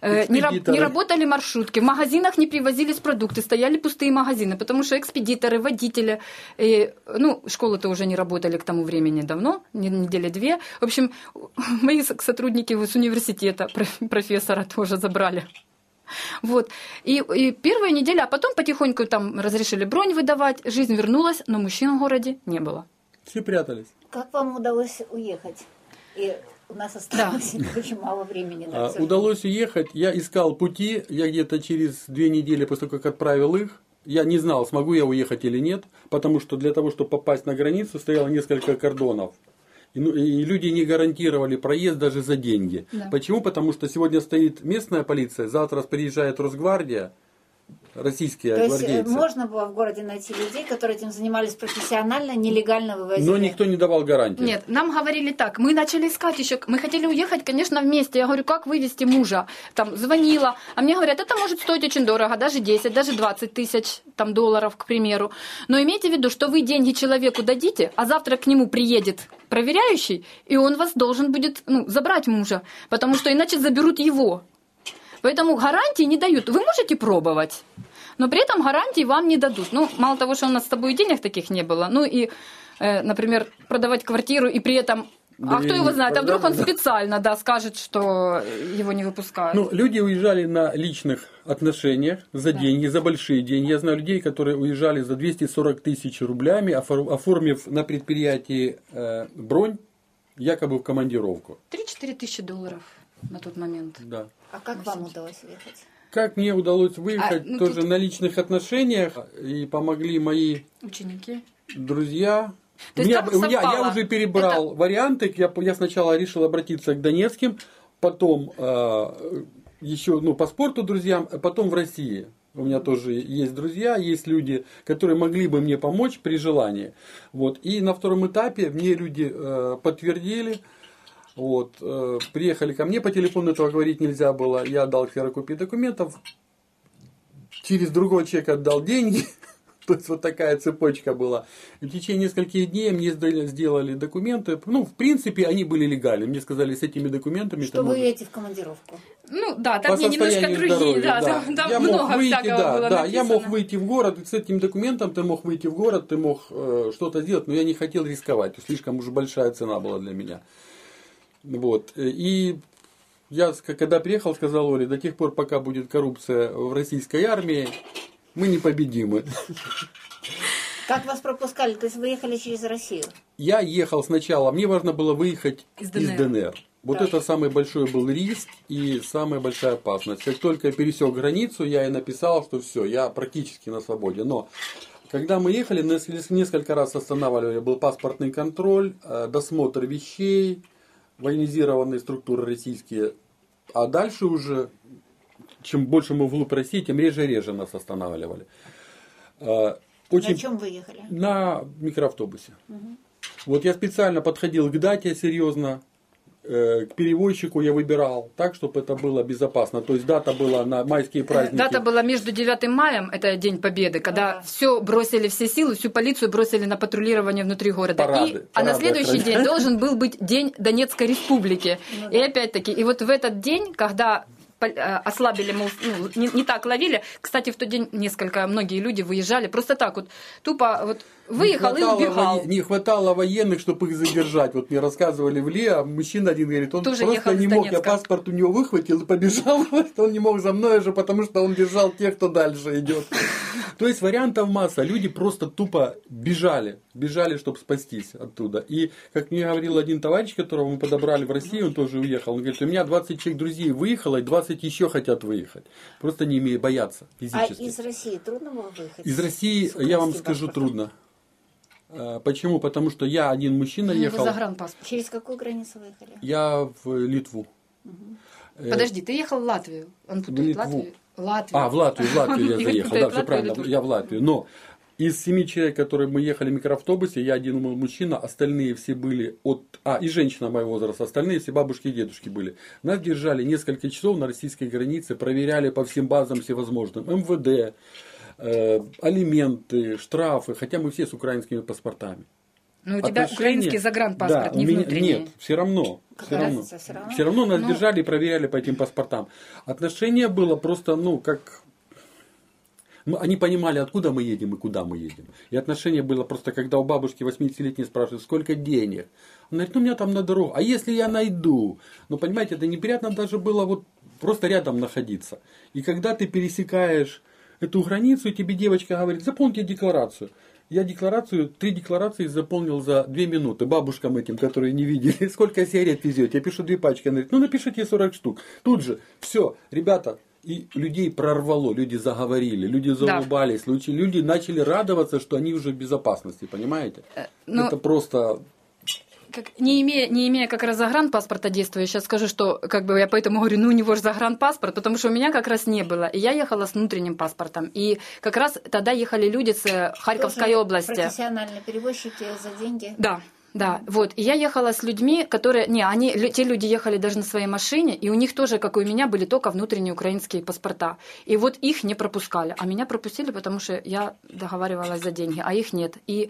Э, Не, не работали маршрутки, в магазинах не привозились продукты, стояли пустые магазины, потому что экспедиторы, водители, э, ну, школы-то уже не работали к тому времени давно, не- недели две. В общем, мои сотрудники с университета, проф- профессора тоже забрали. Вот. И, и первая неделя, а потом потихоньку там разрешили бронь выдавать, жизнь вернулась, но мужчин в городе не было. Все прятались. Как вам удалось уехать? И у нас осталось очень мало времени. на А, удалось уехать. Я искал пути. Я где-то через две недели после того, как отправил их, я не знал, смогу я уехать или нет, потому что для того, чтобы попасть на границу, стояло несколько кордонов. И, ну, и люди не гарантировали проезд даже за деньги. Да. Почему? Потому что сегодня стоит местная полиция, завтра приезжает Росгвардия, российские То есть э, гвардейцы. можно было в городе найти людей, которые этим занимались профессионально, нелегально вывозили. Но никто не давал гарантии. Нет, нам говорили так, мы начали искать еще, мы хотели уехать, конечно, вместе. Я говорю, как вывести мужа? Там звонила, а мне говорят, это может стоить очень дорого, даже 10, даже 20 тысяч там, долларов, к примеру. Но имейте в виду, что вы деньги человеку дадите, а завтра к нему приедет проверяющий, и он вас должен будет ну, забрать мужа, потому что иначе заберут его. Поэтому гарантии не дают. Вы можете пробовать, но при этом гарантии вам не дадут. Ну, мало того, что у нас с тобой денег таких не было, ну и, э, например, продавать квартиру и при этом... А кто его знает? А вдруг он да. специально, да, скажет, что его не выпускают. Ну, люди уезжали на личных отношениях за деньги, за большие деньги. Я знаю людей, которые уезжали за 240 тысяч рублями, офор- оформив на предприятии э, бронь, якобы в командировку. 3-4 тысячи долларов на тот момент. Да. А как вам удалось уехать? Как мне удалось выехать А, ну, тоже тут- на личных отношениях, и помогли мои Ученики. друзья. То У есть меня- меня- я уже перебрал варианты. Я, я сначала решил обратиться к Донецким, потом э, еще ну, по спорту друзьям, а потом в России. У меня тоже есть друзья, есть люди, которые могли бы мне помочь при желании. Вот. И на втором этапе мне люди э, подтвердили, вот, э, приехали ко мне, по телефону этого говорить нельзя было, я отдал ксерокопии документов, через другого человека отдал деньги, то есть вот такая цепочка была. И в течение нескольких дней мне сделали документы, ну, в принципе, они были легальны. Мне сказали, с этими документами Что вы можешь- едете в командировку? Ну да, по там мне немножко другие, здоровья, да, там, там я много мог выйти, всякого да, было да, я мог написано. выйти в город, и с этим документом ты мог выйти в город, ты мог э, что-то сделать, но я не хотел рисковать, слишком уж большая цена была для меня. Вот, и я, когда приехал, сказал Оле, до тех пор, пока будет коррупция в российской армии, мы непобедимы. Как вас пропускали? То есть вы ехали через Россию? Я ехал сначала, мне важно было выехать Из из ДНР. ДНР. Вот Так. это самый большой был риск и самая большая опасность. Как только я пересек границу, я и написал, что все, я практически на свободе. Но когда мы ехали, нас несколько раз останавливали, был паспортный контроль, э, досмотр вещей, военизированные структуры российские. А дальше уже, чем больше мы вглубь России, тем реже и реже нас останавливали. Э, Очень На чем вы ехали? на микроавтобусе. Вот я специально подходил к дате серьезно, к перевозчику я выбирал так, чтобы это было безопасно. То есть дата была на майские праздники. Дата была между 9 маем, это День Победы, когда Ага. все бросили, все силы, всю полицию бросили на патрулирование внутри города. Парады, и, а на парады следующий день должен был быть День Донецкой Республики. Ну И опять-таки, и вот в этот день, когда э, ослабили, мол, ну, не, не так ловили. Кстати, в тот день несколько, многие люди выезжали просто так вот, тупо вот выехал не и убегал. воен- Не хватало военных, чтобы их задержать. Вот мне рассказывали в Ле, а мужчина один говорит, он Тоже просто не мог, я Донецка. паспорт у него выхватил и побежал, он не мог за мной уже, потому что он держал тех, кто дальше идет. То есть вариантов масса. Люди просто тупо бежали, бежали, чтобы спастись оттуда. И, как мне говорил один товарищ, которого мы подобрали в России, он тоже уехал, он говорит, у меня 20 человек друзей выехало, и 20 еще хотят выехать. Просто не имея бояться А физически. из России трудно было выехать? Из России, я вам скажу, трудно. А, Почему? Потому что я один мужчина Ну, вы ехал. загранпаспорт. Через какую границу выехали? Я в Литву. Э, Подожди, ты ехал в Латвию. Он В путает Литву. Латвию. Латвию. А, в Латвию, в Латвию я заехал. Да, все правильно. Я в Латвию. Но из семи человек, которые мы ехали в микроавтобусе, я один был мужчина, остальные все были от... А, и женщина моего возраста, остальные все бабушки и дедушки были. Нас держали несколько часов на российской границе, проверяли по всем базам всевозможным. МВД, э, алименты, штрафы, хотя мы все с украинскими паспортами. Ну, у тебя Отношения- украинский загранпаспорт, Да, не меня- внутренний. Нет, все равно. Какая Все равно. всё равно? Все равно нас Ну. держали и проверяли по этим паспортам. Отношение было просто, ну, как... Они понимали, откуда мы едем и куда мы едем. И отношение было просто, когда у бабушки 80-летней спрашивают, сколько денег. Она говорит, ну, у меня там на дорогу. А если я найду? Ну, понимаете, это неприятно даже было вот просто рядом находиться. И когда ты пересекаешь эту границу, и тебе девочка говорит, заполните декларацию. Я декларацию, три декларации заполнил за две минуты бабушкам этим, которые не видели. Сколько сигарет везете? Я пишу две пачки. Она говорит, ну напишите 40 штук. Тут же, все, ребята, и людей прорвало, люди заговорили, люди заулыбались, люди, люди начали радоваться, что они уже в безопасности, понимаете? ну, Это просто Как, не, имея, не имея как раз загранпаспорта действия, я сейчас скажу, что как бы я поэтому говорю, ну у него же загранпаспорт, потому что у меня как раз не было. И я ехала с внутренним паспортом. И как раз тогда ехали люди с Харьковской Тоже области. Профессиональные перевозчики за деньги. Да, да, вот. И я ехала с людьми, которые... Не, они, те люди ехали даже на своей машине, и у них тоже, как и у меня, были только внутренние украинские паспорта. И вот их не пропускали. А меня пропустили, потому что я договаривалась за деньги, а их нет. И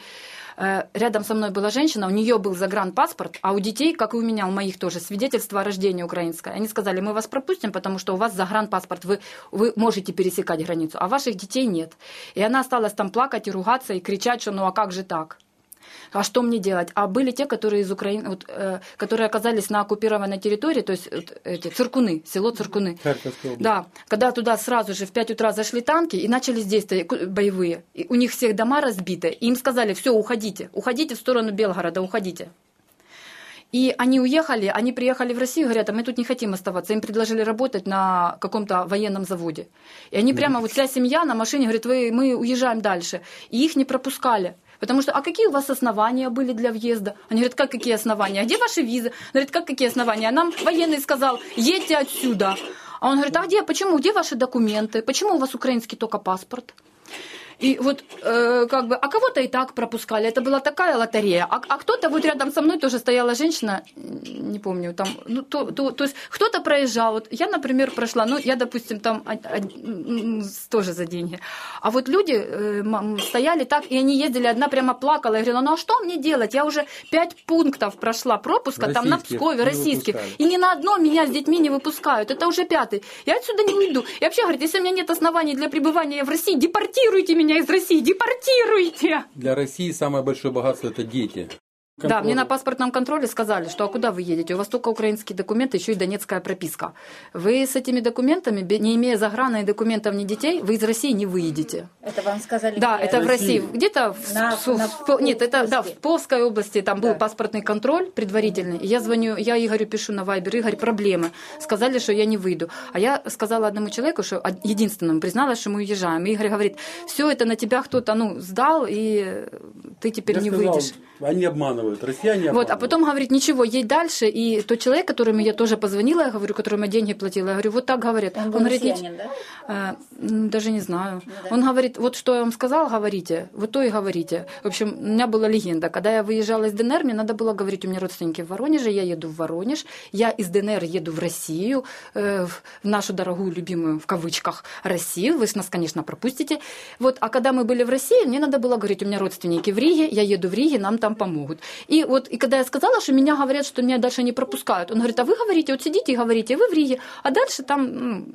э, рядом со мной была женщина, у нее был загранпаспорт, а у детей, как и у меня, у моих тоже, свидетельство о рождении украинское. Они сказали, мы вас пропустим, потому что у вас загранпаспорт, вы, вы можете пересекать границу, а ваших детей нет. И она осталась там плакать и ругаться, и кричать, что ну а как же так? А что мне делать? А были те, которые из Украины, вот, э, которые оказались на оккупированной территории, то есть вот, эти циркуны, село Циркуны. Да, когда туда сразу же в 5 утра зашли танки и начались действия боевые. И у них всех дома разбиты. И им сказали, все, уходите, уходите в сторону Белгорода, уходите. И они уехали, они приехали в Россию, говорят, а мы тут не хотим оставаться. Им предложили работать на каком-то военном заводе. И они прямо, вот вся семья на машине говорит, вы, мы уезжаем дальше. И их не пропускали. Потому что, а какие у вас основания были для въезда? Они говорят, как какие основания? А где ваши визы? Он говорит, как какие основания? А нам военный сказал, едьте отсюда. А он говорит, а где, почему, где ваши документы? Почему у вас украинский только паспорт? И вот э, как бы, а кого-то и так пропускали, это была такая лотерея. А, а кто-то вот рядом со мной тоже стояла женщина, не помню, там, ну то, то, то есть кто-то проезжал. Вот я, например, прошла, ну я, допустим, там а- а- тоже за деньги. А вот люди э, стояли так, и они ездили, одна прямо плакала, и говорила, ну а что мне делать? Я уже пять пунктов прошла пропуска там на Российских Пскове, российских, и ни на одно меня с детьми не выпускают. Это уже пятый. Я отсюда не уйду. И вообще, говорит, если у меня нет оснований для пребывания в России, депортируйте меня из России, депортируйте. Для России самое большое богатство это дети. Да, мне на паспортном контроле сказали, что а куда вы едете? У вас только украинские документы, еще и донецкая прописка. Вы с этими документами, не имея заграна и документов ни детей, вы из России не выедете. Это вам сказали? Да, где? это в России. России. Где-то в, На- в- на в- нет, это да, в. Псковской области там был Да. паспортный контроль предварительный. И Я звоню, я Игорю пишу на Вайбер, Игорь, проблемы. Сказали, что я не выйду. А я сказала одному человеку, что единственному призналась, что мы уезжаем. И Игорь говорит, все это на тебя кто-то ну сдал, и ты теперь Я не сказал, выйдешь. Они обманывают, россияне Вот, а потом говорит, ничего, едь дальше. И тот человек, которому я тоже позвонила, я говорю, которому я деньги платила, я говорю, вот так говорят. Он был говорит, «Нич- россиянин, да? Э, Даже не знаю. Ну да. Он говорит, вот что я вам сказал, говорите, вот то и говорите. В общем, у меня была легенда. Когда я выезжала из ДНР, мне надо было говорить, у меня родственники в Воронеже, я еду в Воронеж, я из ДНР еду в Россию, э, в нашу дорогую, любимую, в кавычках, Россию. Вы нас, конечно, пропустите. Вот, а когда мы были в России, мне надо было говорить, у меня родственники в Риге, я еду в Риге, нам там помогут. И вот, и когда я сказала, что меня говорят, что меня дальше не пропускают, он говорит, а вы говорите, вот сидите и говорите, вы в Риге, а дальше там, ну,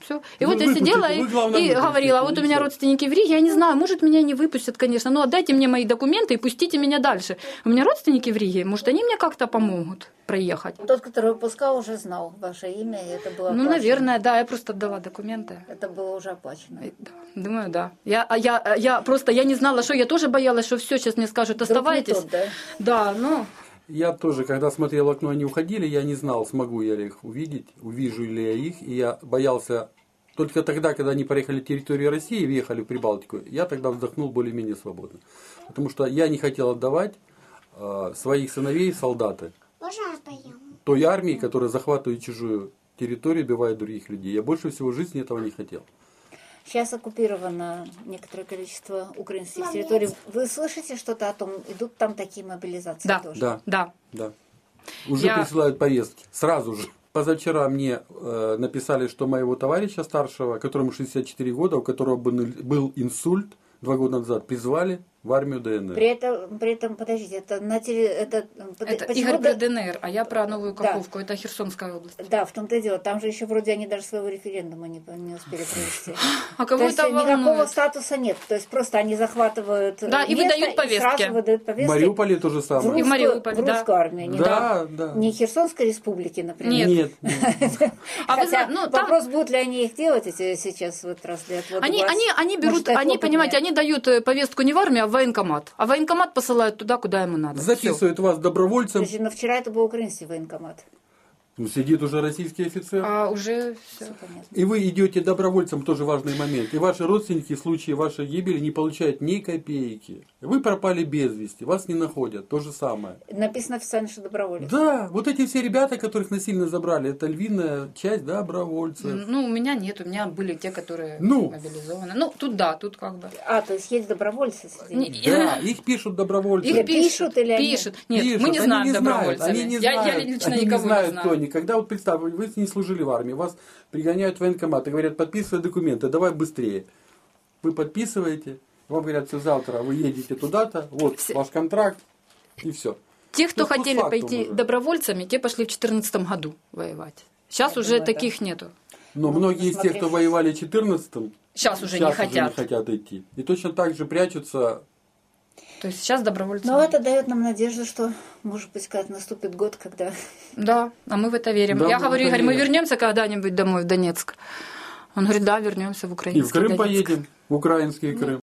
все. И Вы вот я сидела и, главное, и говорила, вот у меня родственники в Риге, я не знаю, может, меня не выпустят, конечно, но отдайте мне мои документы и пустите меня дальше. У меня родственники вРиге, может, они мне как-то помогут проехать. Тот, который выпускал, уже знал ваше имя, и это было Ну, оплачено. наверное, да, я просто отдала документы. Это было уже оплачено. И да, Думаю, да. Я, а я, я просто, я не знала, что, я тоже боялась, что все, сейчас мне скажут, оставайтесь. тот, да? Да, ну, Я тоже, когда смотрел окно, они уходили, я не знал, смогу я их увидеть, увижу ли я их. И я боялся только тогда, когда они проехали территорию России и въехали в Прибалтику, я тогда вздохнул более-менее свободно. Потому что я не хотел отдавать э, своих сыновей солдаты той армии, которая захватывает чужую территорию, убивает других людей. Я больше всего в жизни этого не хотел. Сейчас оккупировано некоторое количество украинских территорий. Вы слышите что-то о том, идут там такие мобилизации да, тоже? Да. да. Да. Уже Я- присылают повестки. Сразу же. Позавчера мне э, написали, что моего товарища старшего, которому 64 года, у которого был, был инсульт два года назад, призвали в армию ДНР. При этом, при этом, подождите, это на теле, это, Это почему Игорь да- про ДНР, а я про Новую Да. Каховку, это Херсонская область. Да, в том-то и дело. Там же еще вроде они даже своего референдума не, не успели провести. А То кого есть это никакого статуса нет. То есть просто они захватывают Да, и выдают повестки. сразу выдают В повестки Мариуполе то же в самое. И в Мариуполе, в да. русскую армию. Не, Да, да. не Херсонской республики, например. Нет. Нет. А вы ну, там- вопрос, будут ли они их делать эти сейчас вот раз для отвода Они, они, они берут, они, понимаете, они дают э, повестку не в армию, а в военкомат. А военкомат посылают туда, куда ему надо. Всё. Записывают вас добровольцем. Подожди, но вчера это был украинский военкомат. Ну, сидит уже российский офицер. А уже все. Понятно. И вы идете добровольцем, тоже важный момент. И ваши родственники в случае вашей гибели не получают ни копейки. Вы пропали без вести, вас не находят. То же самое. Написано официально, что доброволец. Да, вот эти все ребята, которых насильно забрали, это львиная часть добровольцев. Ну, у меня нет, у меня были те, которые Ну. мобилизованы. Ну, тут да, тут как бы. А, то есть есть добровольцы среди Не- них? Да, их пишут добровольцы. Их Или пишут, пишут, или они- пишут. Нет, Пишут. мы не Они знаем знают, добровольцами. Они не я, я знают, лично они никого не знают, не знаю. Кто они. Когда вот представь, вы не служили в армии, вас пригоняют в военкомат и говорят, подписывай документы, давай быстрее. Вы подписываете, вам говорят, все завтра вы едете туда-то, вот Все- ваш контракт, и все. Те, кто Ну, хотели пойти уже. добровольцами, те пошли в 2014 году воевать. Сейчас Я уже думаю, да. таких нету. Но Ну, многие из тех, кто воевали в 14 Сейчас уже сейчас не хотят. не хотят идти. И точно так же прячутся. То есть сейчас добровольцы. Но это дает нам надежду, что, может быть, когда наступит год, когда... Да, а мы в это верим. Да, я мы говорю, Игорь, мы верим. вернемся когда-нибудь домой в Донецк. Он говорит, да, вернемся в И Украину. в Крым поедем, в украинский Крым.